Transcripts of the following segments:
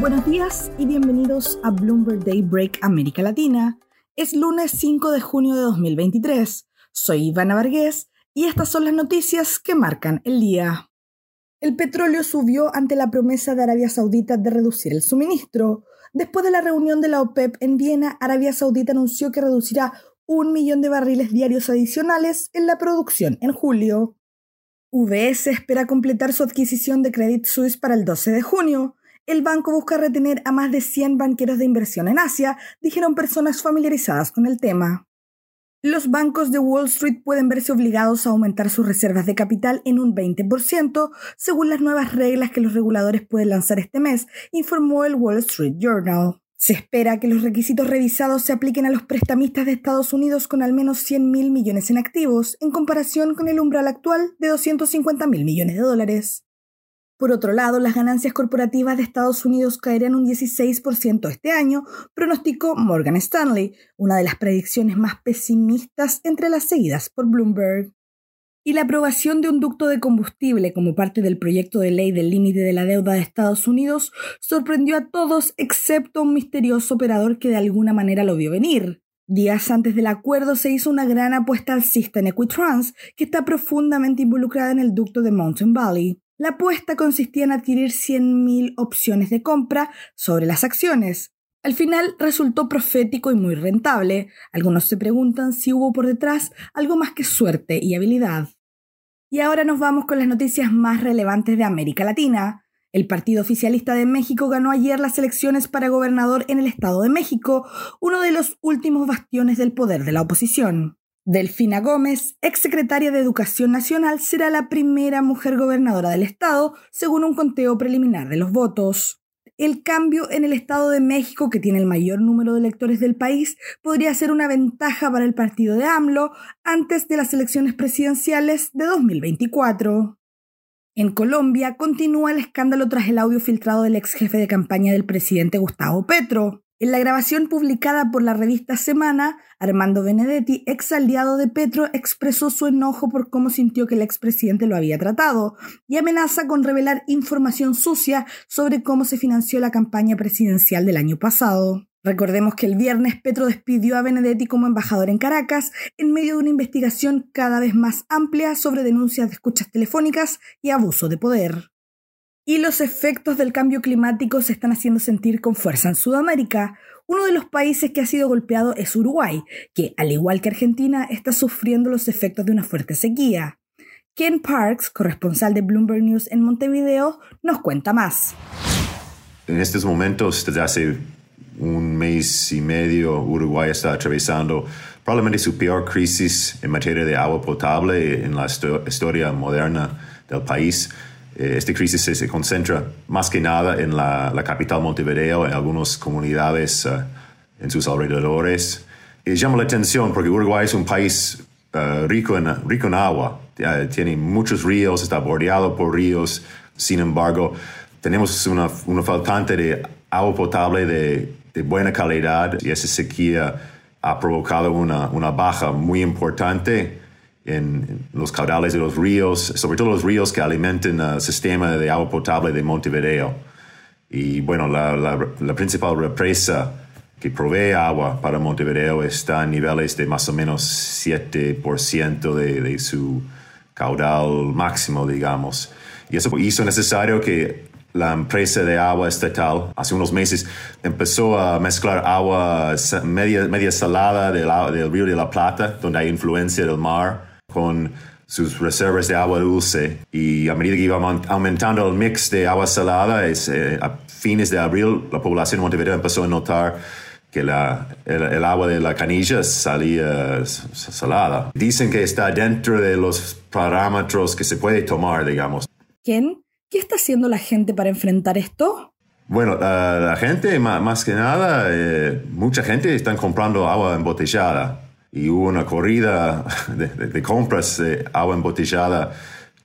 Buenos días y bienvenidos a Bloomberg Daybreak América Latina. Es lunes 5 de junio de 2023. Soy Ivana Vargués y estas son las noticias que marcan el día. El petróleo subió ante la promesa de Arabia Saudita de reducir el suministro. Después de la reunión de la OPEP en Viena, Arabia Saudita anunció que reducirá un millón de barriles diarios adicionales en la producción en julio. UBS espera completar su adquisición de Credit Suisse para el 12 de junio. El banco busca retener a más de 100 banqueros de inversión en Asia, dijeron personas familiarizadas con el tema. Los bancos de Wall Street pueden verse obligados a aumentar sus reservas de capital en un 20%, según las nuevas reglas que los reguladores pueden lanzar este mes, informó el Wall Street Journal. Se espera que los requisitos revisados se apliquen a los prestamistas de Estados Unidos con al menos 100 mil millones en activos, en comparación con el umbral actual de 250 mil millones de dólares. Por otro lado, las ganancias corporativas de Estados Unidos caerían un 16% este año, pronosticó Morgan Stanley, una de las predicciones más pesimistas entre las seguidas por Bloomberg. Y la aprobación de un ducto de combustible como parte del proyecto de ley del límite de la deuda de Estados Unidos sorprendió a todos excepto un misterioso operador que de alguna manera lo vio venir. Días antes del acuerdo se hizo una gran apuesta alcista en Equitrans, que está profundamente involucrada en el ducto de Mountain Valley. La apuesta consistía en adquirir 100.000 opciones de compra sobre las acciones. Al final resultó profético y muy rentable. Algunos se preguntan si hubo por detrás algo más que suerte y habilidad. Y ahora nos vamos con las noticias más relevantes de América Latina. El Partido Oficialista de México ganó ayer las elecciones para gobernador en el Estado de México, uno de los últimos bastiones del poder de la oposición. Delfina Gómez, exsecretaria de Educación Nacional, será la primera mujer gobernadora del estado, según un conteo preliminar de los votos. El cambio en el Estado de México, que tiene el mayor número de electores del país, podría ser una ventaja para el partido de AMLO antes de las elecciones presidenciales de 2024. En Colombia continúa el escándalo tras el audio filtrado del ex jefe de campaña del presidente Gustavo Petro. En la grabación publicada por la revista Semana, Armando Benedetti, ex aliado de Petro, expresó su enojo por cómo sintió que el expresidente lo había tratado y amenaza con revelar información sucia sobre cómo se financió la campaña presidencial del año pasado. Recordemos que el viernes Petro despidió a Benedetti como embajador en Caracas en medio de una investigación cada vez más amplia sobre denuncias de escuchas telefónicas y abuso de poder. Y los efectos del cambio climático se están haciendo sentir con fuerza en Sudamérica. Uno de los países que ha sido golpeado es Uruguay, que, al igual que Argentina, está sufriendo los efectos de una fuerte sequía. Ken Parks, corresponsal de Bloomberg News en Montevideo, nos cuenta más. En estos momentos, desde hace un mes y medio, Uruguay está atravesando probablemente su peor crisis en materia de agua potable en la historia moderna del país. Eh, esta crisis se, concentra más que nada en la, capital Montevideo, en algunas comunidades eh, en sus alrededores. Y llama la atención porque Uruguay es un país eh, rico, en, rico en agua, tiene muchos ríos, está bordeado por ríos, sin embargo, tenemos una, faltante de agua potable de, buena calidad y esa sequía ha provocado una, una baja muy importante en, los caudales de los ríos, sobre todo los ríos que alimentan el sistema de agua potable de Montevideo. Y bueno, la, la, principal represa que provee agua para Montevideo está a niveles de más o menos 7% de, de su caudal máximo, digamos. Y eso hizo necesario que la empresa de agua estatal hace unos meses empezó a mezclar agua media, media salada del, del río de la Plata, donde hay influencia del mar, con sus reservas de agua dulce y a medida que iba aumentando el mix de agua salada, es, eh, a fines de abril la población de Montevideo empezó a notar que la, el, agua de la canilla salía salada. Dicen que está dentro de los parámetros que se puede tomar, digamos. ¿Quién? ¿Qué está haciendo la gente para enfrentar esto? Bueno, la gente, más, que nada, eh, mucha gente está comprando agua embotellada y hubo una corrida de, compras de agua embotellada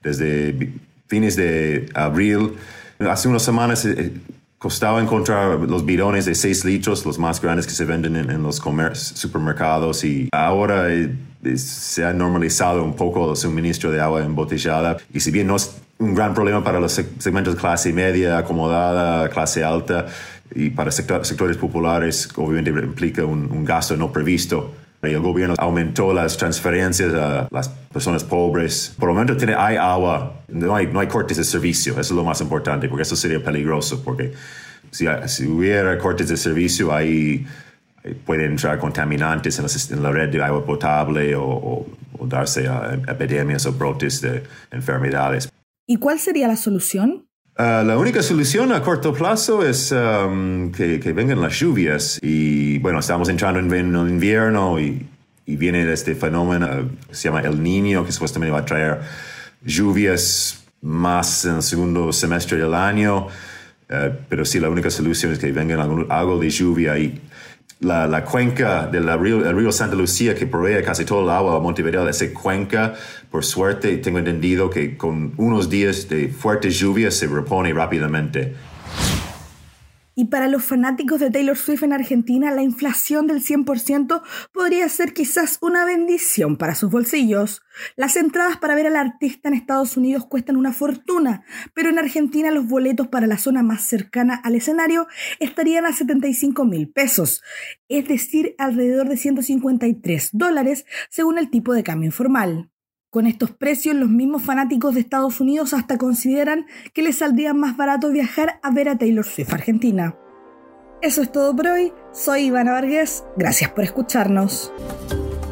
desde fines de abril. Hace unas semanas eh, costaba encontrar los bidones de 6 litros, los más grandes que se venden en, los supermercados y ahora eh, se ha normalizado un poco el suministro de agua embotellada y si bien no es un gran problema para los segmentos de clase media, acomodada, clase alta y para sectores populares obviamente implica un gasto no previsto el gobierno aumentó las transferencias a las personas pobres. Por el momento tiene, hay agua, no hay, no hay cortes de servicio, eso es lo más importante, porque eso sería peligroso, porque si, si hubiera cortes de servicio, ahí pueden entrar contaminantes en la, red de agua potable o, o darse a epidemias o brotes de enfermedades. ¿Y cuál sería la solución? Ah, la única solución a corto plazo es que, vengan las lluvias. Y bueno, estamos entrando en, el invierno y, viene este fenómeno que se llama El Niño que supuestamente va a traer lluvias más en el segundo semestre del año, uh, pero sí, la única solución es que vengan algo, de lluvia y la, cuenca del río, río Santa Lucía que provee casi todo el agua a Montevideo, esa cuenca, por suerte, tengo entendido que con unos días de fuertes lluvias se repone rápidamente. Y para los fanáticos de Taylor Swift en Argentina, la inflación del 100% podría ser quizás una bendición para sus bolsillos. Las entradas para ver al artista en Estados Unidos cuestan una fortuna, pero en Argentina los boletos para la zona más cercana al escenario estarían a 75 mil pesos, es decir, alrededor de 153 dólares según el tipo de cambio informal. Con estos precios, los mismos fanáticos de Estados Unidos hasta consideran que les saldría más barato viajar a ver a Taylor Swift Argentina. Eso es todo por hoy. Soy Ivana Vargas. Gracias por escucharnos.